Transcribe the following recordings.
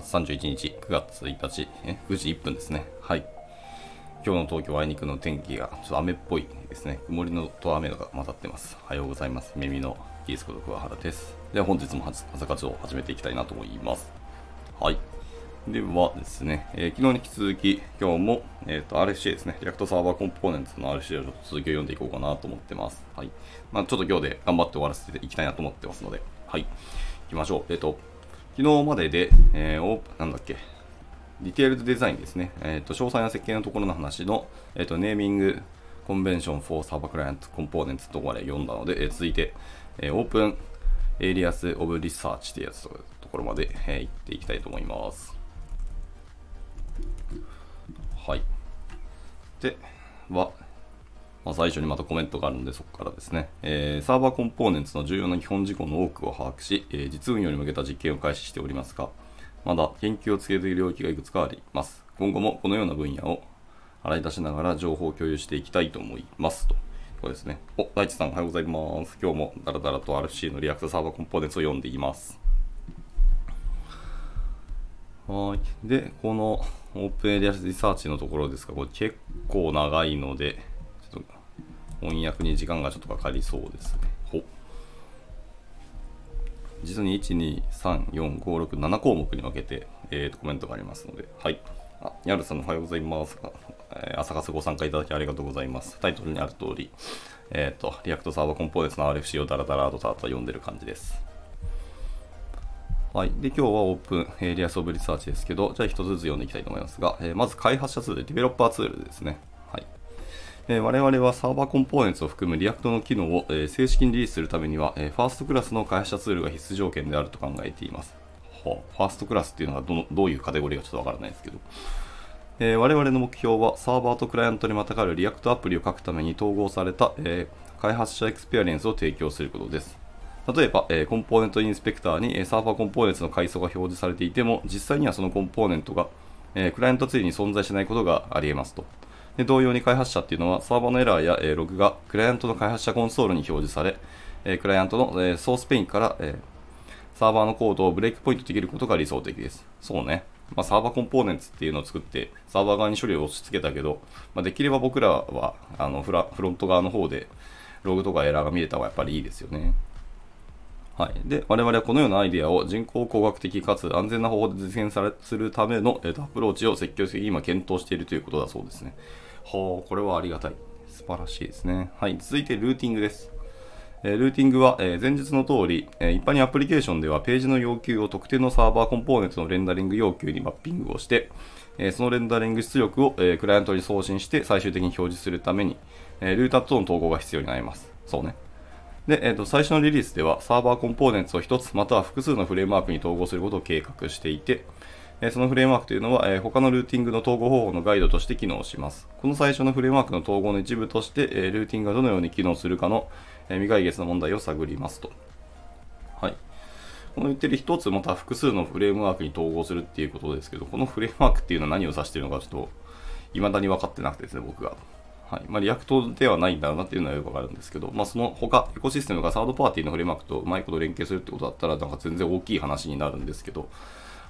月31日、9月1日、え9時1分ですね。はい。今日の東京あいにくの天気がちょっと雨っぽいですね。曇りのと雨が混ざってます。おはようございます。耳のキースこと桑原です。では本日も朝活を始めていきたいなと思います。はい。ではですね、えー、昨日に引き続き、今日も、えーと、RFC ですね、 React Server Components の RFC をちょっと続きを読んでいこうかなと思ってます。はい。まあ、ちょっと今日で頑張って終わらせていきたいなと思ってますので、はい。行きましょう。えっ、ー、と、昨日までで、えー、 open、なんだっけ、 detailed design ですね、え、ー、と、詳細な設計のところの話の、えっ、と、 naming、convention for Server Client Components とこまで読んだので、え続いて、え open areas of research っていうやつところまで、え行っていきたいと思います。はい。で、は、まあ、最初にまたコメントがあるので、そこからですね、えー、 Server Components の重要な基本事項の多くを把握し、えー、実運用に向けた実験を開始しておりますが、まだ研究を続けている領域がいくつかあります。今後もこのような分野を洗い出しながら情報を共有していきたいと思いますと。これですね。お、大地さんおはようございます。今日もダラダラと RFC の React Server Components を読んでいます。はい。で、この open area research のところですが、これ結構長いので、翻訳に時間がちょっとかかりそうですね。ほ実に1、2、3、4、5、6、7項目に分けて、えーと、コメントがありますので、はい。あ、ヤルさんおはようございます。えー、朝活ご参加いただきありがとうございます。タイトルにある通り、えっ、ー、と、 React Server Components の RFC をダラダラとターと読んでる感じです。はい。で、今日は open areas of research ですけど、じゃあ一つずつ読んでいきたいと思いますが、えー、まず開発者ツール、 developer tool ですね。我々は Server Components を含む React の機能を、え、正式にリリースするためには、え、ファーストクラスの開発者ツールが必須条件であると考えています。ファーストクラスっていうのがどどういうカテゴリーかちょっとわからないですけど、え、我々の目標はサーバーとクライアントにまたがる React アプリを書くために統合された、え、開発者エクスペリエンスを提供することです。例えば、え、コンポーネントインスペクターに、え、サーバーコンポーネントの階層が表示されていても、実際にはそのコンポーネントが、え、クライアントツリーに存在しないことがあり得ますと。で同様に開発者っていうのは、サーバーのエラーや、え、ログがクライアントの開発者コンソールに表示され、え、クライアントの、え、ソースペインから、え、サーバーのコードをブレイクポイントできることが理想的です。そうね。まあ、サーバーコンポーネンツっていうのを作って、サーバー側に処理を押し付けたけど、まあ、できれば僕らはあのフラフロント側の方でログとかエラーが見れた方がやっぱりいいですよね。はい、で我々はこのようなアイデアを人工工学的かつ安全な方法で実現されするための、えーと、アプローチを積極的に今検討しているということだそうですね。はあ、これはありがたい。素晴らしいですね。はい、続いてルーティングです。えルーティングは、え前日の通り、え一般にアプリケーションではページの要求を特定のサーバーコンポーネントのレンダリング要求にマッピングをして、えそのレンダリング出力を、えクライアントに送信して最終的に表示するために、えルーターとの統合が必要になります。そうね。で、えーと、最初のリリースではサーバーコンポーネンツを1つまたは複数のフレームワークに統合することを計画していて、え、そのフレームワークというのは、え、他のルーティングの統合方法のガイドとして機能します。この最初のフレームワークの統合の一部として、え、ルーティングがどのように機能するかの、え未解決の問題を探りますと。はい。この言ってる1つまた複数のフレームワークに統合するっていうことですけど、このフレームワークっていうのは何を指しているのかちょっと未だに分かってなくてですね、僕が。はいまあ、 React ではないんだろうなっていうのはよくわかるんですけど、まあ、その他、エコシステムがサードパーティーのフレームワークとうまいこと連携するってことだったら、なんか全然大きい話になるんですけど、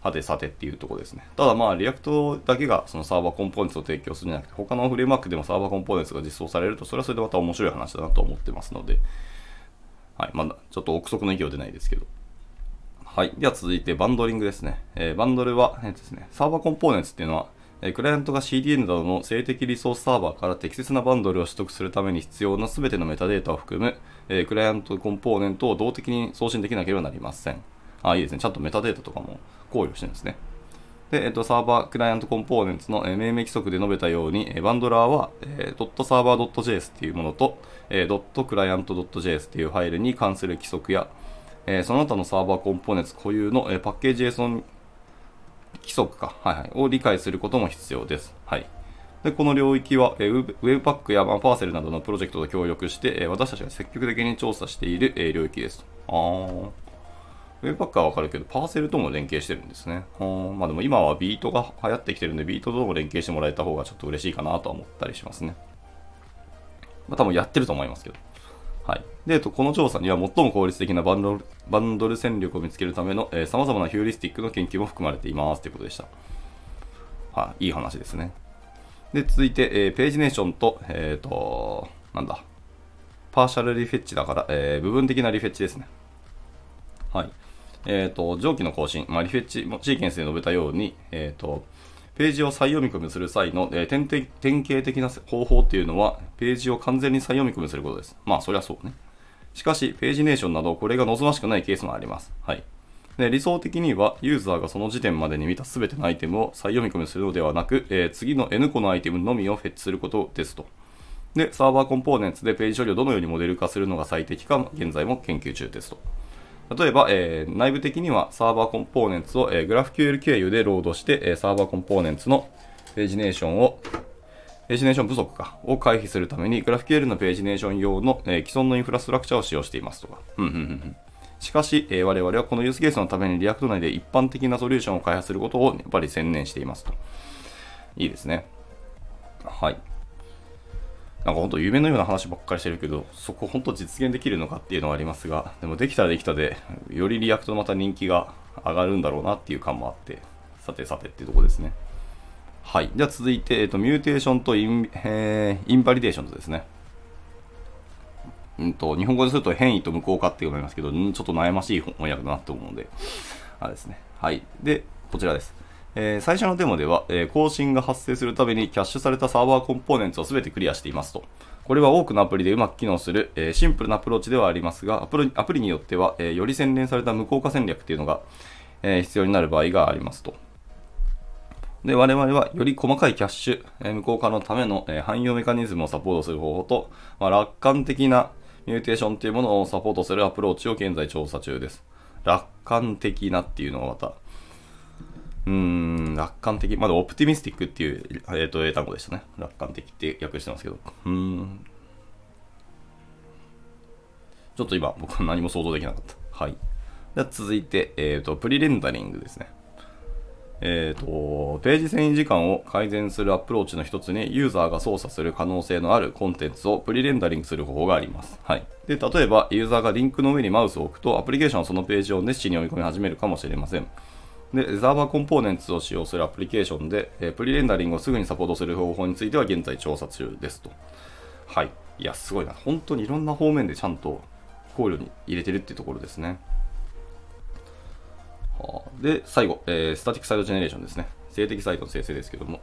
はてさてっていうとこですね。ただまあ、 React だけがその Server Components を提供するんじゃなくて、他のフレームワークでも Server Components が実装されると、それはそれでまた面白い話だなと思ってますので、はい、まだちょっと憶測の意見出ないですけど。はい。では続いてバンドリングですね。えー、バンドルは、えー、ですね、サーバーコンポーネンツっていうのは、クライアントが CDN などの静的リソースサーバーから適切なバンドルを取得するために必要な全てのメタデータを含む、えクライアントコンポーネントを動的に送信できなければなりません。あ、いいですね。ちゃんとメタデータとかも考慮してるんですね。で、えっと、サーバークライアントコンポーネンツの、命名規則で述べたように、バンドラーは、えー、.server.js っていうものと、えー、.client.js っていうファイルに関する規則や、えー、その他のサーバーコンポーネンツ固有の、えパッケージ JSON 規則か、はいはい、を理解することも必要です。はい。で、この領域は、え、Webpack や、まあ、パーセルなどのプロジェクトと協力して、え、私たちが積極的に調査している、え、領域です。あー。Webpack はわかるけど、パーセルとも連携してるんですね。まあでも今はビートが流行ってきてるんで、ビートとも連携してもらえた方がちょっと嬉しいかなとは思ったりしますね。まあ多分やってると思いますけど。はい。で、えっと、この調査には最も効率的なバンドルバンドル戦力を見つけるための、えー、様々なヒューリスティックの研究も含まれていますということでした。はい、いい話ですね。で、続いて、えー、ページネーションと、えっ、ー、と、なんだ、パーシャルリフェッチだから、えー、部分的なリフェッチですね。はい。え、ー、と、上記の更新、まあ、リフェッチシーケンスで述べたように、えっ、と、ページを再読み込みする際の、えー、典典型的な方法っていうのは、ページを完全に再読み込みすることです。まあ、そりゃそうね。しかし、ページネーションなど、これが望ましくないケースもあります。はい。で理想的には、ユーザーがその時点までに見たす全てのアイテムを再読み込みするのではなく、えー、次の N 個のアイテムのみをフェッチすることですと。で、サーバーコンポーネンツでページ処理をどのようにモデル化するのが最適か、現在も研究中ですと。例えば、えー、内部的にはサーバーコンポーネンツを、えー、GraphQL 経由でロードして、えー、サーバーコンポーネンツのページネーションを、ページネーション不足かを回避するために GraphQL のページネーション用の、えー、既存のインフラストラクチャを使用していますとか。しかし、えー、我々はこのユースケースのために React 内で一般的なソリューションを開発することをやっぱり専念していますと。いいですね。はい。なんか本当夢のような話ばっかりしてるけど、そこ本当実現できるのかっていうのはありますが、でもできたらできたで、より React のまた人気が上がるんだろうなっていう感もあって、さてさてっていうとこですね。はい。じゃあ続いて、えっと、 mutation とイン,、えー、 invalidation とですね。うんと、日本語ですると変異と無効化って読めますけど、ちょっと悩ましい翻訳だなと思うので、あれですね。はい。で、こちらです。えー、最初のデモでは、えー、更新が発生するたびにキャッシュされた Server Components を全てクリアしていますと。これは多くのアプリでうまく機能する、えー、シンプルなアプローチではありますが、アプリアプリによっては、えより洗練された無効化戦略っていうのが、え必要になる場合がありますと。で、我々はより細かいキャッシュ、え無効化のための、え汎用メカニズムをサポートする方法と、まあ、楽観的なミューテーションというものをサポートするアプローチを現在調査中です。楽観的なっていうのはまた、うん、楽観的。まだオプティミスティックっていう、えー、と英単語でしたね。楽観的って訳してますけど。うん。ちょっと今、僕は何も想像できなかった。はい。では続いて、えっ、ー、と、プリレンダリングですね。えっ、ー、と、ページ遷移時間を改善するアプローチの一つに、ユーザーが操作する可能性のあるコンテンツをプリレンダリングする方法があります。はい。で、例えば、ユーザーがリンクの上にマウスを置くと、アプリケーションはそのページを熱心に追い込み始めるかもしれません。で、ザーバーコンポーネンツを使用するアプリケーションで、えー、プリレンダリングをすぐにサポートする方法については現在調査中ですと。はい。いや、すごいな。本当にいろんな方面でちゃんと考慮に入れてるっていうところですね。はあ、で、最後、えー、 static site generation ですね。静的サイトの生成ですけども。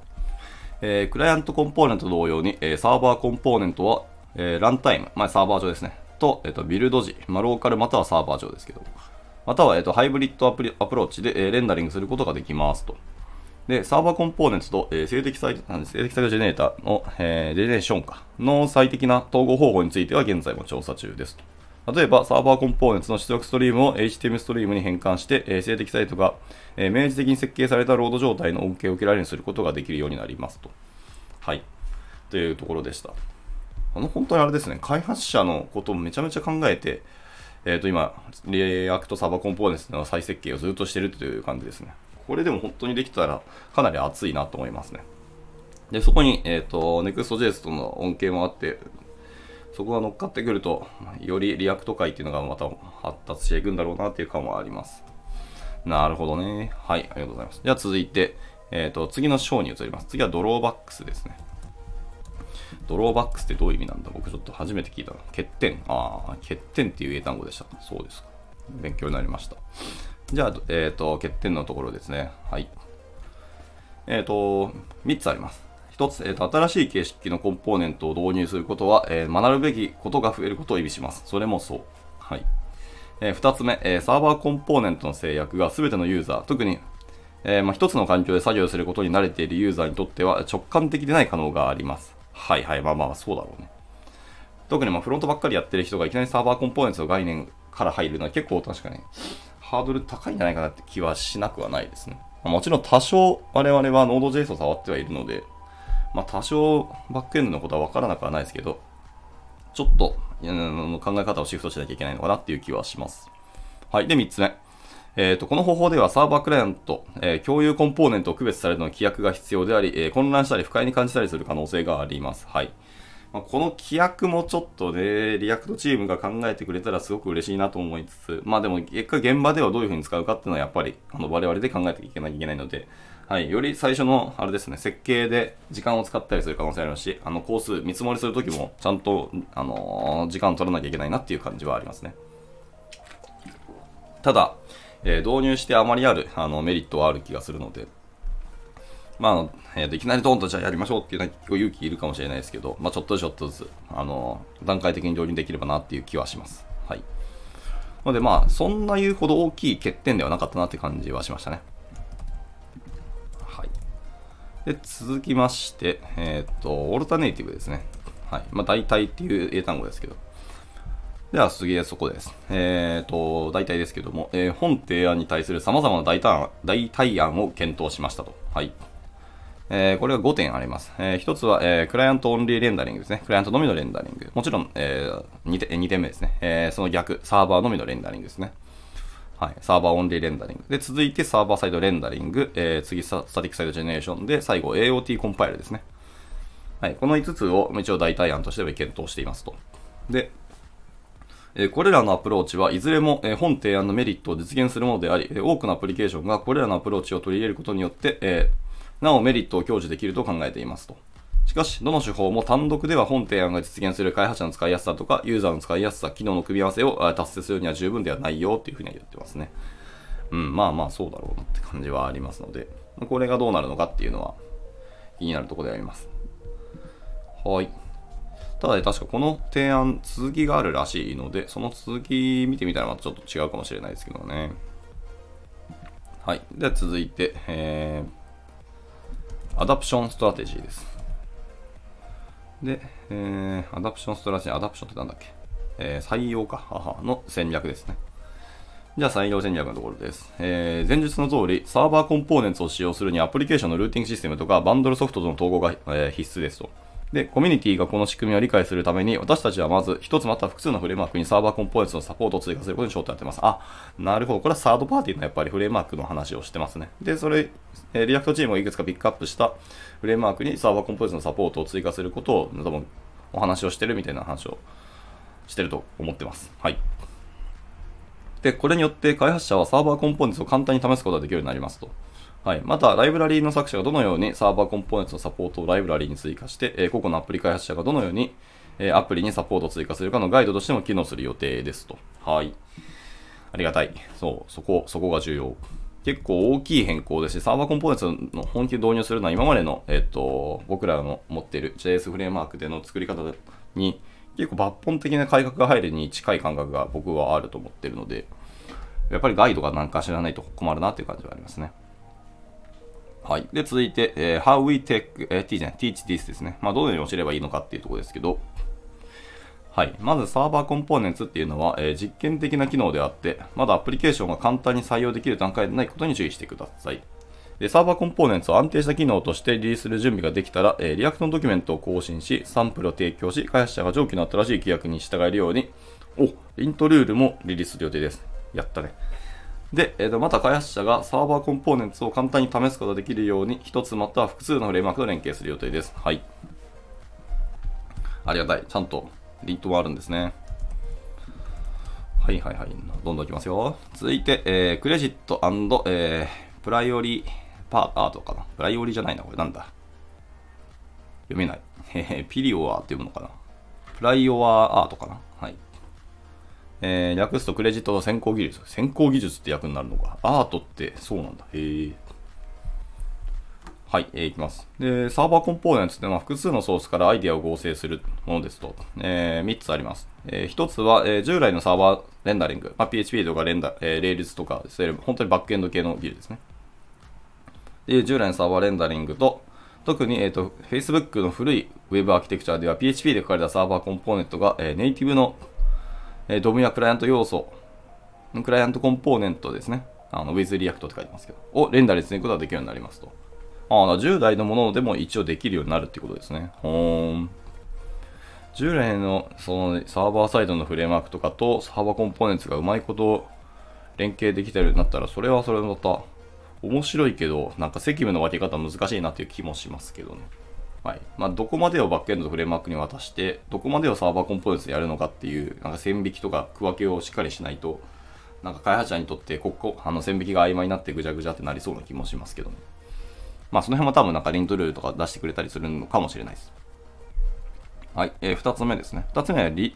えー、クライアントコンポーネント同様に、えー、サーバーコンポーネントは、えー、ランタイム、まあ、サーバー上ですね。と、えーと、ビルド時、まあ、ローカルまたはサーバー上ですけどもまたは、えーと、ハイブリッドアプリアプローチで、えー、レンダリングすることができますと。で、 Server Components と、えー、静的サイト、静的サイトジェネレーターの、えー、 generation かの最適な統合方法については現在も調査中ですと。例えば、 Server Components の出力ストリームを HTML ストリームに変換して、えー、静的サイトが、えー、明示的に設計されたロード状態の恩恵を受けられるようにすることができるようになりますと。はい。というところでした。あの、本当にあれですね、開発者のことをめちゃめちゃ考えて、えっ、ー、と、今、 React Server Components の再設計をずっとしてるという感じですね。これでも本当にできたらかなり熱いなと思いますね。で、そこに、えっ、ー、と、Next.js との恩恵もあって、そこが乗っかってくると、より React 界っていうのがまた発達していくんだろうなっていう感はあります。なるほどね。はい、ありがとうございます。では続いて、えっ、ー、と、次の章に移ります。次は drawbacks ですね。 drawbacks ってどういう意味なんだ？僕ちょっと初めて聞いたな。欠点。ああ、欠点っていう英単語でした。そうですか。勉強になりました。じゃあ、えっ、ー、と、欠点のところですね。はい。えっ、ー、と、3つあります。1つ、えーと、新しい形式のコンポーネントを導入することは、えー、学ぶべきことが増えることを意味します。それもそう。はい。えー、2つ目、えー、サーバーコンポーネントの制約が全てのユーザー、特に、えーまあ、1つの環境で作業することに慣れているユーザーにとっては直感的でない可能があります。はいはい、まあまあそうだろうね。特にまあフロントばっかりやってる人がいきなりサーバーコンポーネンツの概念から入るのは結構確かにハードル高いんじゃないかなって気はしなくはないですね。もちろん多少我々は Node.js を触ってはいるので、まあ多少バックエンドのことはわからなくはないですけど、ちょっと考え方をシフトしなきゃいけないのかなっていう気はします。はい。で、3つ目。えーと、この方法ではサーバークライアント、えー、共有コンポーネントを区別されるの規約が必要であり、えー、混乱したり不快に感じたりする可能性があります。はい。まあ、この規約もちょっとね、 React チームが考えてくれたらすごく嬉しいなと思いつつ、まあでも結果現場ではどういう風に使うかっていうのはやっぱりあの我々で考えていけなきゃいけないので、はい、より最初のあれですね、設計で時間を使ったりする可能性ありますし、あの工数見積もりするときもちゃんと、あのー、時間を取らなきゃいけないなっていう感じはありますね。ただ、えー、導入してあまりあるあのメリットはある気がするので、まあ、えー、いきなりドーンとじゃあやりましょうっていうのは結構勇気いるかもしれないですけど、まあ、ちょっとずつちょっとずつ、あの段階的に導入できればなっていう気はします。はい。ので、まあ、そんな言うほど大きい欠点ではなかったなって感じはしましたね。はい。で、続きまして、えっ、と、オルタネイティブですね。はい。まあ、大体っていう英単語ですけど。では次はそこです。えっ、ー、と、大体ですけども、えー、本提案に対する様々な代替代替案を検討しましたと。はい。えー、これが5点あります。えー、1つは、えー、クライアントオンリーレンダリングですね。クライアントのみのレンダリング。もちろん、えー、2, 点2点目ですね。えー、その逆、サーバーのみのレンダリングですね。はい。 server only rendering。で、続いて server side rendering。えー、次 static site generation で、最後 AOT コンパイルですね。はい。この5つを一応代替案としては検討していますと。で、えこれらのアプローチはいずれも、え本提案のメリットを実現するものであり、多くのアプリケーションがこれらのアプローチを取り入れることによって、えなおメリットを享受できると考えていますと。しかし、どの手法も単独では本提案が実現する開発者の使いやすさとか、ユーザーの使いやすさ、機能の組み合わせを達成するには十分ではないよっていうふうには言ってますね。うん、まあまあそうだろうなって感じはありますので、これがどうなるのかっていうのは気になるところであります。はい。ただ、確かこの提案、続きがあるらしいので、その続き見てみたらまたちょっと違うかもしれないですけどね。はい。では続いて、えー、 adoption strategy です。で、えー、 adoption strategy、adoption ってなんだっけ？えー、採用か、はの戦略ですね。じゃあ採用戦略のところです。えー、前述の通り、 Server Components を使用するにアプリケーションのルーティングシステムとかバンドルソフトとの統合が、えー、必須ですと。で、コミュニティがこの仕組みを理解するために、私たちはまず一つまた複数のフレームワークに Server Components のサポートを追加することに焦点を当てます。あ、なるほど。これはサードパーティーのやっぱりフレームワークの話をしてますね。で、それ、え React チームをいくつかピックアップしたフレームワークに Server Components のサポートを追加することを、多分お話をしてるみたいな話をしてると思ってます。はい。で、これによって開発者はサーバーコンポーネンツを簡単に試すことができるようになりますと。はい。また、ライブラリーの作者がどのようにサーバーコンポーネンツのサポートをライブラリーに追加して、え個々のアプリ開発者がどのように、えアプリにサポートを追加するかのガイドとしても機能する予定ですと。はい。ありがたい。そう、そこ、そこが重要。結構大きい変更ですし、サーバーコンポーネンツの本気で導入するのは今までの、えっと、僕らの持っている JS フレームワークでの作り方に結構抜本的な改革が入るに近い感覚が僕はあると思ってるので、やっぱりガイドが何か知らないと困るなっていう感じはありますね。はい。で、続いて、えー、how we take, えー、teach, teach this ですね。まあ、どのように教えればいいのかっていうところですけど、はい。まず、 Server Components っていうのは、えー、実験的な機能であって、まだアプリケーションが簡単に採用できる段階でないことに注意してください。で、 Server Components を安定した機能としてリリースする準備ができたら、えー、 React のドキュメントを更新し、サンプルを提供し、開発者が上記の新しい規約に従えるように、お、イントルールもリリースする予定です。やったね。で、えー、とまた開発者がサーバーコンポーネンツを簡単に試すことができるように、一つまたは複数のフレームワークと連携する予定です。はい。ありがたい。ちゃんとリントもあるんですね。はいはいはい。どんどんいきますよ。続いて、えー、クレジットえー、プライオリパーアートかな。プライオリじゃないな、これなんだ。読めない。へへ、ピリオアって読むのかな。 Prior Art かな。えー、略すとクレジットの先行技術。先行技術って役になるのか。 Art ってそうなんだ。へえ。はい、えー、いきます。で、 Server Components ってのは複数のソースからアイディアを合成するものですと、えー、3つあります。えー、1つは、えー、従来のサーバーレンダリング、まあ、PHP とかレンダ、えー、 Rails とか、そういう本当にバックエンド系の技術ですね。で、従来のサーバーレンダリングと、特に、えーと、Facebook の古い Web アーキテクチャでは PHP で書かれたサーバーコンポーネントが、えー、ネイティブのえ、ドムやクライアント要素、クライアントコンポーネントですね。あの、with React って書いてますけど、をレンダーにつなぐことができるようになりますと。ああ、従来のものでも一応できるようになるってことですね。ほーん。従来のそのサーバーサイドのフレームワークとかとサーバーコンポーネンツがうまいこと連携できてるようになったら、それはそれまた面白いけど、なんか責務の分け方難しいなっていう気もしますけどね。はいまあ、どこまでをバックエンドとフレームワークに渡して、どこまでをサーバーコンポーネンツでやるのかっていう、なんか線引きとか区分けをしっかりしないと、なんか開発者にとってここ、あの線引きが曖昧になってぐじゃぐじゃってなりそうな気もしますけどね。まあその辺も多分なんかリントルールとか出してくれたりするのかもしれないです。はい、えー、2つ目ですね。2つ目はリ、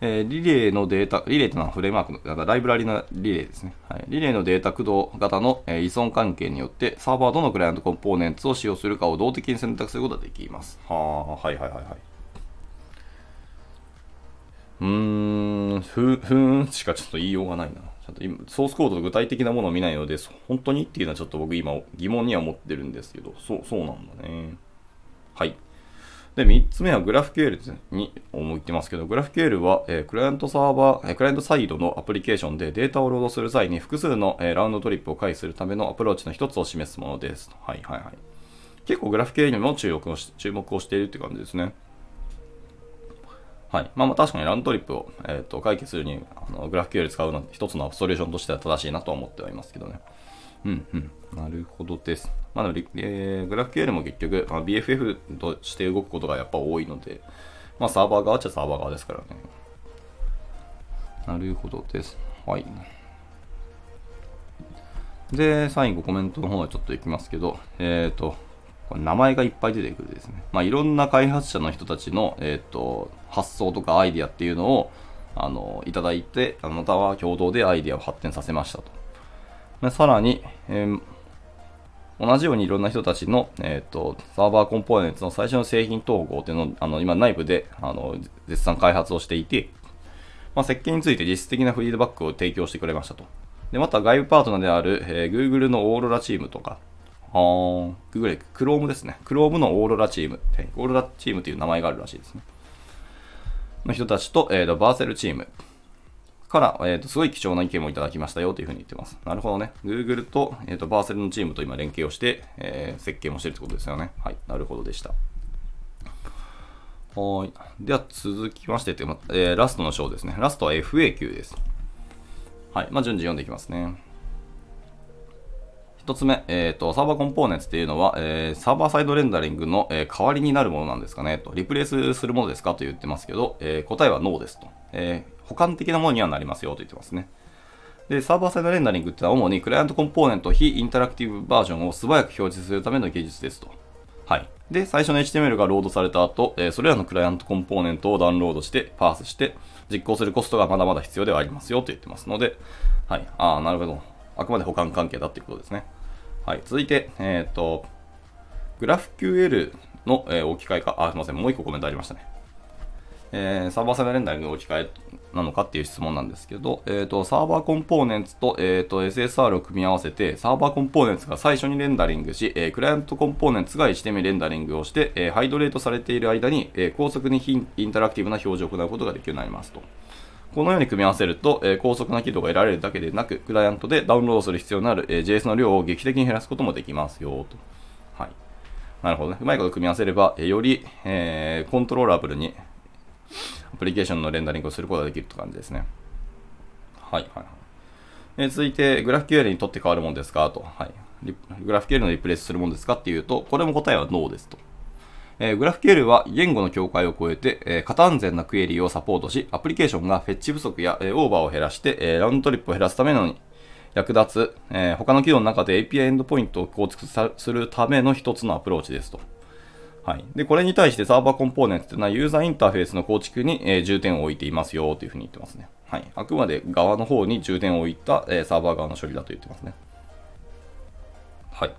えー、リレーのデータ、リレーというのはフレームワークの、だからライブラリのリレーですね。はい、リレーのデータ駆動型の、えー、依存関係によって、サーバーどのクライアントコンポーネンツを使用するかを動的に選択することができます。はあ、はいはいはいはい。うーん、ふ、ふーんしかちょっと言いようがないな。ちょっと今、ソースコードの具体的なものを見ないので、本当にっていうのはちょっと僕今疑問には思ってるんですけど、そう、そうなんだね。はい。で、3つ目はグラフ QL に思いってますけど、グラフ QL は、え、クライアントサーバー、え、クライアントサイドのアプリケーションでデータをロードする際に複数の、え、ラウンドトリップを回避するためのアプローチの一つを示すものです。はいはいはい。結構グラフ QL にも注目をし注目をしているって感じですね。はい。まあまあ確かにラウンドトリップを、えーと、解決するにあのグラフ QL 使うのは一つのソリューションとしては正しいなと思ってはいますけどね。うんうん。なるほどです。まあ、えー、グラフ QL も結局、まあ、BFF として動くことがやっぱ多いので、まあ、サーバー側っちゃサーバー側ですからね。なるほどです。はい。で、最後コメントの方はちょっといきますけど、えっ、ー、と、名前がいっぱい出てくるですね。まあ、いろんな開発者の人たちの、えっ、ー、と、発想とかアイディアっていうのを、あの、いただいて、あなたは共同でアイディアを発展させましたと。でさらに、えー、同じようにいろんな人たちの、えーと、サーバーコンポーネンツの最初の製品統合っていうのをあの今内部であの絶賛開発をしていて、まあ、設計について実質的なフィードバックを提供してくれましたと。でまた外部パートナーである、えー、Google のオーロラチームとか、Google、Chrome ですね。Chrome のオーロラチーム、オーロラチームという名前があるらしいですね。の人たちと、えーとバーセルチーム、から、えーと、すごい貴重な意見もいただきましたよというふうに言ってます。なるほどね。Google と,、えーと、バーセルのチームと今連携をして、えー、設計もしてるってことですよね。はい。なるほどでした。はい。では続きまして、えー、ラストの章ですね。ラストは FAQ です。はい。まあ、順次読んでいきますね。1つ目、えーと、サーバーコンポーネンツっていうのは、えー、サーバーサイドレンダリングの、えー、代わりになるものなんですかねと、リプレイスするものですかと言ってますけど、えー、答えはノーですと、え補完的なものにはなりますよと言ってますね。で、サーバーサイドレンダリングってのは主にクライアントコンポーネント非インタラクティブバージョンを素早く表示するための技術ですと。はい。で、最初の HTML がロードされた後、えそれらのクライアントコンポーネントをダウンロードして、パースして、実行するコストがまだまだ必要ではありますよと言ってますので、はい。ああ、なるほど。あくまで保管関係だっていうことですね。はい、続いて、えっ、ー、と、GraphQL の、えー、置き換えか、あ、すみません、もう一個コメントありましたね。えー、サーバーサイドレンダリングの置き換えなのかっていう質問なんですけど、えーと、サーバーコンポーネンツと,、えーと、SSR を組み合わせて、サーバーコンポーネンツが最初にレンダリングし、えー、クライアントコンポーネンツが HTML レンダリングをして、えー、ハイドレートされている間に、えー、高速にインタラクティブな表示を行うことができるようになりますと。このように組み合わせると、えー、高速な軌道が得られるだけでなく、クライアントでダウンロードする必要のある、えー、JS の量を劇的に減らすこともできますよ、と。はい。なるほどね。うまいこと組み合わせれば、えー、より、えー、コントローラブルにアプリケーションのレンダリングをすることができるって感じですね。はいはいはい。えー、続いて、グラフ QL にとって変わるものですか？と。はい。グラフ QL のリプレイスするものですかっていうと、これも答えはノーですと。えー、GraphQL は言語の境界を超えて、えー、型安全なクエリをサポートし、アプリケーションがフェッチ不足や、えー、オーバーを減らして、えー、ラウンドトリップを減らすための役立つ、えー、他の機能の中で API エンドポイントを構築するための一つのアプローチですと。はい。で、これに対してサーバーコンポーネントというのはユーザーインターフェースの構築に、え、重点を置いていますよというふうに言ってますね。はい。あくまで側の方に重点を置いた、え、サーバー側の処理だと言ってますね。はい。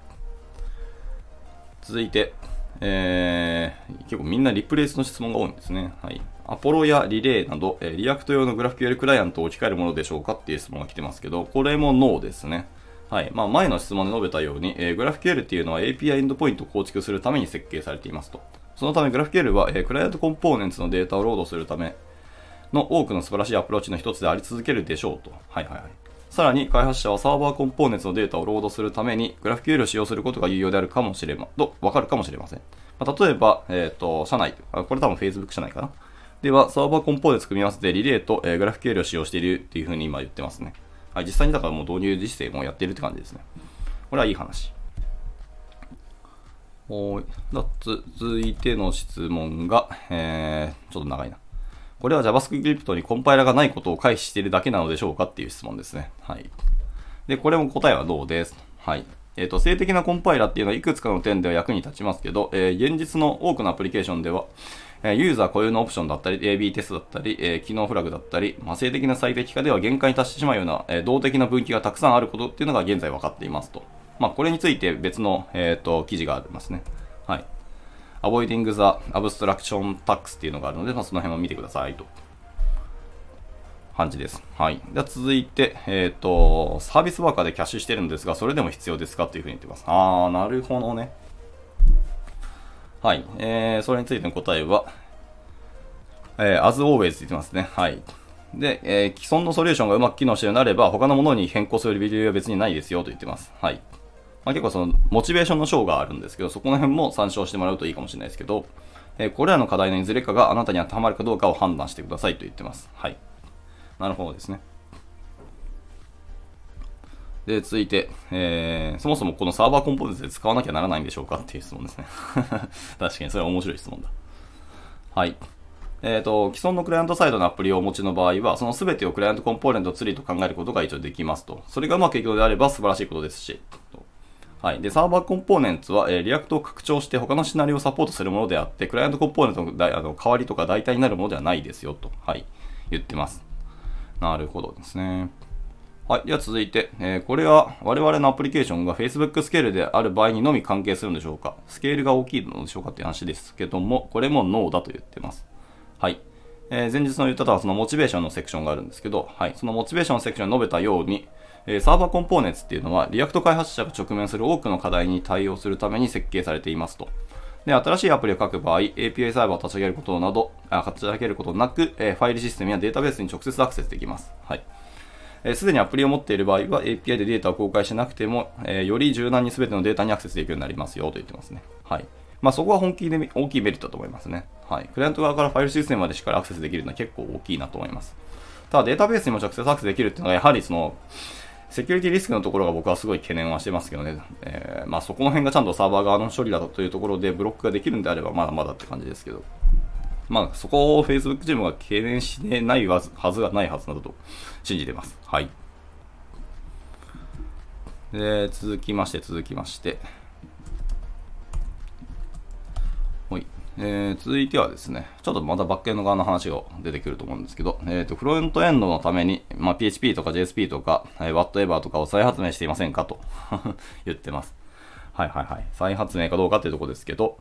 続いて、えー、結構みんなリプレイスの質問が多いんですね。はい。 Apollo やリレーなど、えー、リアクト用のグラフ QL クライアントを置き換えるものでしょうかっていう質問が来てますけど、これもノーですね。はい。まあ、前の質問で述べたように、えー、 GraphQL っていうのは API エンドポイントを構築するために設計されていますと。そのため GraphQL は、えー、 Client Components のデータをロードするための多くの素晴らしいアプローチの一つであり続けるでしょうと。はいはいはい。さらに開発者はサーバーコンポーネンツのデータをロードするためにグラフ QL を使用することが有用であるかもしれま、と、わかるかもしれません。まあ、例えば、えっ、ー、と、社内、これ多分 Facebook 社内かな。では、 Server Components 組み合わせてリレーと、えー、グラフ QL を使用しているっていうふうに今言ってますね。はい、実際にだからもう導入実践もやってるって感じですね。これはいい話。はい。続いての質問が、えー、ちょっと長いな。これは JavaScript にコンパイラがないことを回避しているだけなのでしょうかっていう質問ですね。はい。で、これも答えはどうです。はい。えっ、ー、と、性的なコンパイラっていうのはいくつかの点では役に立ちますけど、えー、現実の多くのアプリケーションでは、え、ユーザー固有のオプションだったり、AB テストだったり、え、機能フラグだったり、まあ、性的な最適化では限界に達してしまうような、え、動的な分岐がたくさんあることっていうのが現在分かっていますと。まあ、これについて別の、えっ、と、記事がありますね。はい。Avoiding the Abstraction Tax っていうのがあるので、まあ、その辺を見てくださいと。感じです。はい。では続いて、えっ、ー、と、サービスワーカーでキャッシュしてるんですが、それでも必要ですかっていうふうに言ってます。あー、なるほどね。はい。えー、それについての答えは、えー、as always って言ってますね。はい。で、えー、既存のソリューションがうまく機能しているのであれば、他のものに変更する理由は別にないですよと言ってます。はい。まあ、結構その、モチベーションの章があるんですけど、そこの辺も参照してもらうといいかもしれないですけど、えー、これらの課題のいずれかがあなたに当てはまるかどうかを判断してくださいと言ってます。はい。なるほどですね。で、続いて、えー、そもそもこのサーバーコンポーネンツで使わなきゃならないんでしょうかっていう質問ですね。確かにそれは面白い質問だ。はい。えっ、ー、と、既存のクライアントサイドのアプリをお持ちの場合は、その全てをクライアントコンポーネントツリーと考えることが一応できますと。それがうまくいくのであれば素晴らしいことですし。はい。で、 Server Components は、えー、 React を拡張して他のシナリオをサポートするものであって、クライアントコンポーネントのあの代わりとか代替になるものではないですよと。はい。言ってます。なるほどですね。はい。では続いて、えー、これは我々のアプリケーションが Facebook スケールである場合にのみ関係するんでしょうか？スケールが大きいのでしょうかっていう話ですけども、これもノーだと言ってます。はい。えー、前述の言ったのはそのモチベーションのセクションがあるんですけど、はい。そのモチベーションのセクションに述べたように、えー、 Server Components っていうのは、 React 開発者が直面する多くの課題に対応するために設計されていますと。で、新しいアプリを書く場合、API サーバーを立ち上げることなど、あ立ち上げることなく、えー、ファイルシステムやデータベースに直接アクセスできます。はい。す、で、にアプリを持っている場合は API でデータを公開しなくても、え、より柔軟に全てのデータにアクセスできるようになりますよと言ってますね。はい。まあ、そこは本気で大きいメリットだと思いますね。はい。クライアント側からファイルシステムまでしっかりアクセスできるのは結構大きいなと思います。ただデータベースにも直接アクセスできるっていうのはやはりその、セキュリティリスクのところが僕はすごい懸念はしてますけどね。えー、まあそこの辺がちゃんとサーバー側の処理だというところでブロックができるんであればまだまだって感じですけど。まあそこを Facebook チームが懸念してないはずがないはずなどと信じてます。はい。で、続きまして、続きまして。はい。えー、続いてはですね、ちょっとまたバックエンド側の話が出てくると思うんですけど、えっ、ー、と、フロントエンドのために、まあ、PHP とか JSP とか、えー、Whatever とかを再発明していませんかと 言ってます。はいはいはい。再発明かどうかっていうところですけど、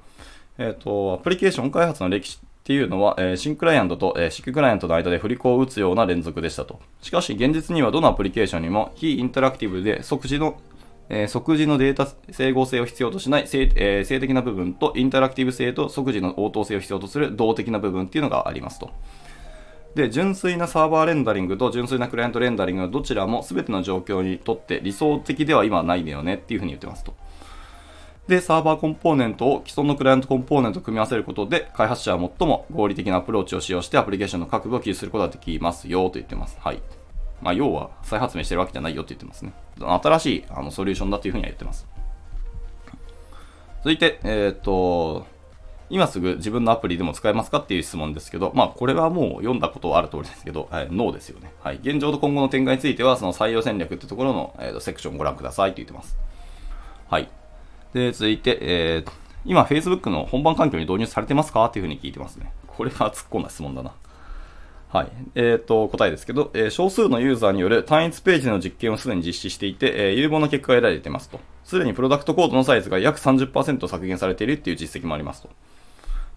えっ、ー、と、アプリケーション開発の歴史っていうのは、えー、新クライアントと、え、シッククライアントの間で振り子を打つような連続でしたと。しかし、現実にはどのアプリケーションにも非インタラクティブで即時のえ、即時のデータ整合性を必要としない性,、え、性的な部分とインタラクティブ性と即時の応答性を必要とする動的な部分っていうのがありますと。で、純粋なサーバーレンダリングと純粋なクライアントレンダリングのどちらも全ての状況にとって理想的では今はないんだよねっていうふうに言ってますと。で、サーバーコンポーネントを既存のクライアントコンポーネントを組み合わせることで、開発者は最も合理的なアプローチを使用してアプリケーションの各部を記述することができますよと言ってます。はい。まあ、要は再発明してるわけじゃないよって言ってますね。新しいあのソリューションだというふうには言ってます。続いて、えっ、と、今すぐ自分のアプリでも使えますかっていう質問ですけど、まあ、これはもう読んだことはある通りですけど、はい、ノーですよね。はい。現状と今後の展開については、その採用戦略ってところの、えーと、セクションをご覧くださいと言ってます。はい。で、続いて、えー、今 Facebook の本番環境に導入されてますかっていうふうに聞いてますね。これは突っ込んだ質問だな。はい。えっ、ー、と、答えですけど、えー、少数のユーザーによる単一ページでの実験をすでに実施していて、えー、有望な結果が得られていますと。すでにプロダクトコードのサイズが約30%削減されているっていう実績もありますと。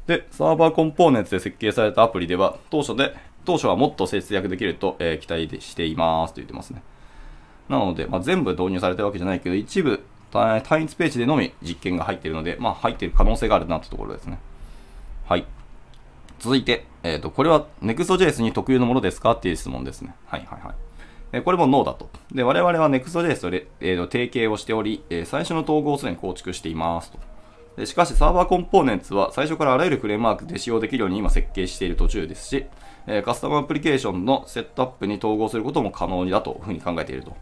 で、サーバーコンポーネンツで設計されたアプリでは、当初で、当初はもっと節約できると、え期待していますと言ってますね。なので、まあ、全部導入されてるわけじゃないけど、一部単一ページでのみ実験が入っているので、まあ、入っている可能性があるなってところですね。はい。続いて、えっ、ー、と、これは Next.js に特有のものですかっていう質問ですね。はいはいはい。えこれもノーだと。で、我々は Next.js と,、えー、と提携をしており、え最初の統合をすでに構築していますと。でしかし、 Server Components は最初からあらゆるフレームワークで使用できるように今設計している途中ですし、えカスタムアプリケーションのセットアップに統合することも可能だというふうに考えていると。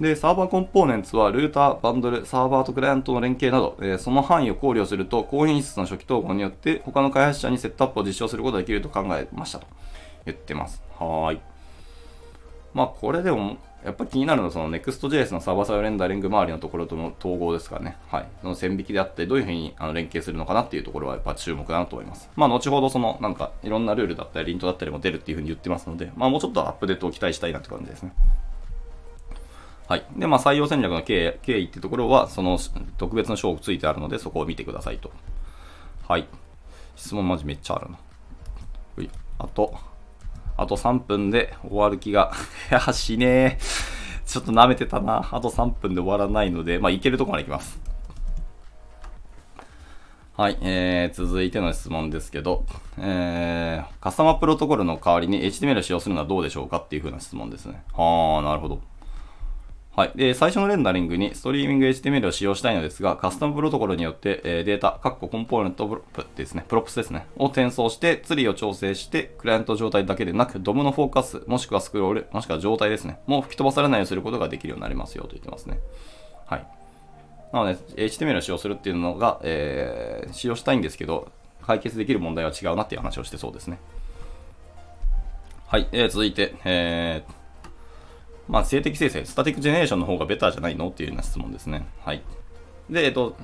で、 Server Components は、ルーター、バンドル、サーバーとクライアントの連携など、えー、その範囲を考慮すると、高品質な初期統合によって、他の開発者にセットアップを実証することができると考えましたと言ってます。はい。まあ、これでも、やっぱ気になるのは、その Next.js のサーバーサイドレンダリング周りのところとの統合ですかね。はい。その線引きであって、どういうふうにあの連携するのかなっていうところはやっぱ注目だなと思います。まあ、後ほどその、なんか、いろんなルールだったり、 lint だったりも出るっていうふうに言ってますので、まあ、もうちょっとアップデートを期待したいなって感じですね。はい。で、まあ、採用戦略の経緯ってところは、その特別の賞がついてあるので、そこを見てくださいと。はい。質問マジめっちゃあるな。あと、あと3分で終わる気が。いや、しねえ。ちょっと舐めてたな。あと3分で終わらないので、まあ、いけるとこまで行きます。はい、えー、続いての質問ですけど、えー、カスタマープロトコルの代わりに HTML を使用するのはどうでしょうかっていう風な質問ですね。はあ、なるほど。はい。で、最初のレンダリングにストリーミング HTML を使用したいのですが、カスタムプロトコルによって、え、データ、カッココンポーネント prop ですね、 props ですね、を転送して、ツリーを調整して、クライアント状態だけでなく、 DOM のフォーカス、もしくはスクロール、もしくは状態ですね、もう吹き飛ばされないようにすることができるようになりますよと言ってますね。はい。なので、HTML を使用するっていうのが、えー、使用したいんですけど、解決できる問題は違うなっていう話をしてそうですね。はい。えー、続いて、えー、まあ、静的生成、スタティックジェネレーションの方がベターじゃないの？っていうような質問ですね。はい。で、えっと、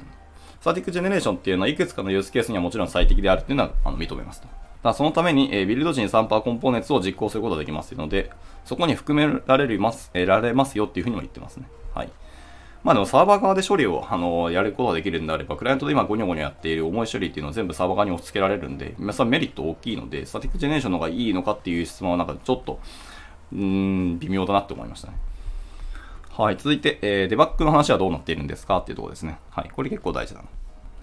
スタティックジェネレーションっていうのはいくつかのユースケースにはもちろん最適であるっていうのはあの認めますと。だそのために、えー、ビルド時にサンパーコンポーネンツを実行することができますので、そこに含められます、えー、られますよっていうふうにも言ってますね。はい。まあでもサーバー側で処理を、あのやることができるんであれば、クライアントで今ゴニョゴニョやっている重い処理っていうのを全部サーバー側に押し付けられるんで、皆さんメリット大きいので、スタティックジェネレーションの方がいいのかっていう質問はなんかちょっと、うん、微妙だなって思いましたね。はい、続いて、えー、デバッグの話はどうなっているんですか？っていうところですね。はい、これ結構大事だな。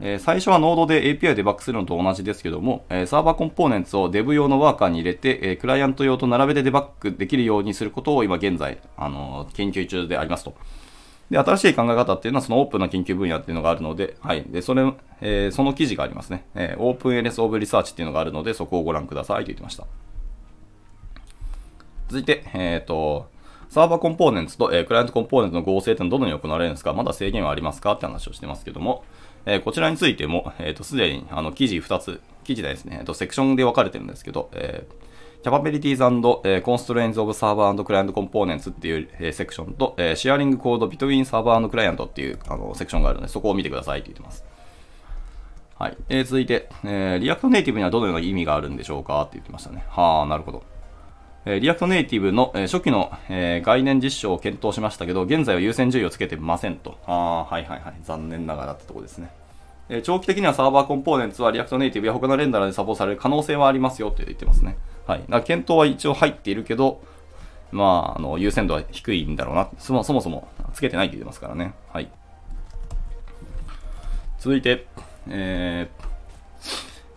えー、最初はノードで API をデバッグするのと同じですけども、えー、サーバーコンポーネンツを Dev 用のワーカーに入れて、え、クライアント用と並べてデバッグできるようにすることを今現在、あの研究中でありますと。で、新しい考え方っていうのはそのオープンな研究分野っていうのがあるので、はい。で、それ、えー、その記事がありますね。えー、OpenLS of Research っていうのがあるので、そこをご覧くださいと言ってました。続いて、えっ、ー、と、サーバーコンポーネンツと、えー、クライアントコンポーネントの合成ってどのように行われるんですかまだ制限はありますかって話をしてますけども、えー、こちらについても、えっ、ー、と、すでに、あの、記事2つ、記事ですね、えっ、と、セクションで分かれてるんですけど、えー、Capabilities and、Constraints of Server and Client Components っていう、えー、セクションと、えー、Sharing Code Between Server and Client っていうあのセクションがあるので、そこを見てくださいって言ってます。はい。えー、続いて、えー、React Native にはどのような意味があるんでしょうかって言ってましたね。はあ、なるほど。え React Native の、え初期の、え概念実証を検討しましたけど、現在は優先順位をつけてませんと。ああはいはいはい。残念ながらってとこですね。え長期的には Server Components は React Native や他のレンダラーでサポートされる可能性はありますよって言ってますね。はい。だ検討は一応入っているけど、まあ、あの、優先度は低いんだろうな。そもそもそもつけてないって言ってますからね。はい。続いて、えー、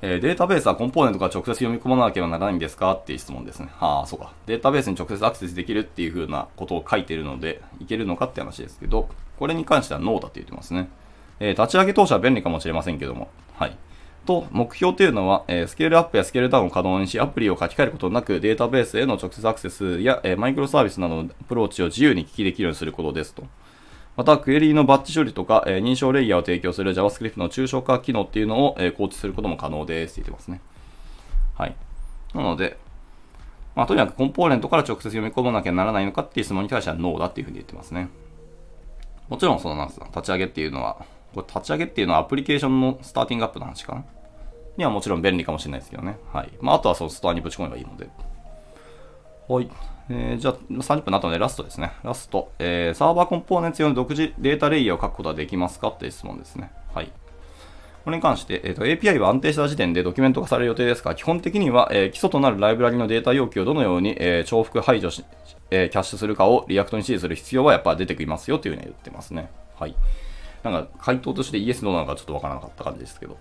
えー、データベースはコンポーネントから直接読み込まなければならないんですか？っていう質問ですね。はあ、そうか。データベースに直接アクセスできるっていう風なことを書いてるので、いけるのかって話ですけど、これに関してはノーだって言ってますね。えー、立ち上げ当初は便利かもしれませんけども、はい。と、目標というのは、えー、スケールアップやスケールダウンを可能にし、アプリを書き換えることなく、データベースへの直接アクセスや、え、マイクロサービスなどのアプローチを自由に聞きできるようにすることですと。また、クエリーのバッチ処理とか、え、認証レイヤーを提供する JavaScript の抽象化機能っていうのを、え、構築することも可能ですって言ってますね。はい。なので、まあ、とにかくコンポーネントから直接読み込まなきゃならないのかっていう質問に対してはノーだっていうふうに言ってますね。もちろん、そのなんすか、立ち上げっていうのは、これ立ち上げっていうのはアプリケーションのスターティングアップの話かな？にはもちろん便利かもしれないですけどね。はい。まあ、あとはそのストアにぶち込めばいいので。はい。えー、じゃあ、30分の後でラストですね。ラスト。えー、サーバーコンポーネンツ用の独自データレイヤーを書くことはできますか？っていう質問ですね。はい。これに関して、えーと、API は安定した時点でドキュメント化される予定ですが、基本的には、えー、基礎となるライブラリのデータ要求をどのように、えー、重複排除し、えー、キャッシュするかを React に指示する必要はやっぱ出てきますよというふうに言ってますね。はい。なんか回答としてイエスノーなのかちょっとわからなかった感じですけど。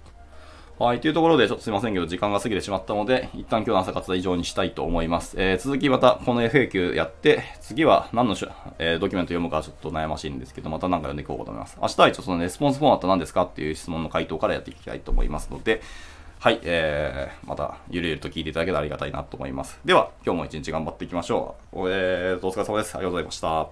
はい。というところで、ちょっとすいませんけど、時間が過ぎてしまったので、一旦今日の朝活は以上にしたいと思います。えー、続きまた、この FAQ やって、次は何の、えー、ドキュメント読むかちょっと悩ましいんですけど、また何か読んでいこうと思います。明日は一応そのレスポンスフォーマット何ですかっていう質問の回答からやっていきたいと思いますので、はい。えー、また、ゆるゆると聞いていただけたらありがたいなと思います。では、今日も一日頑張っていきましょう。えー、お疲れ様です。ありがとうございました。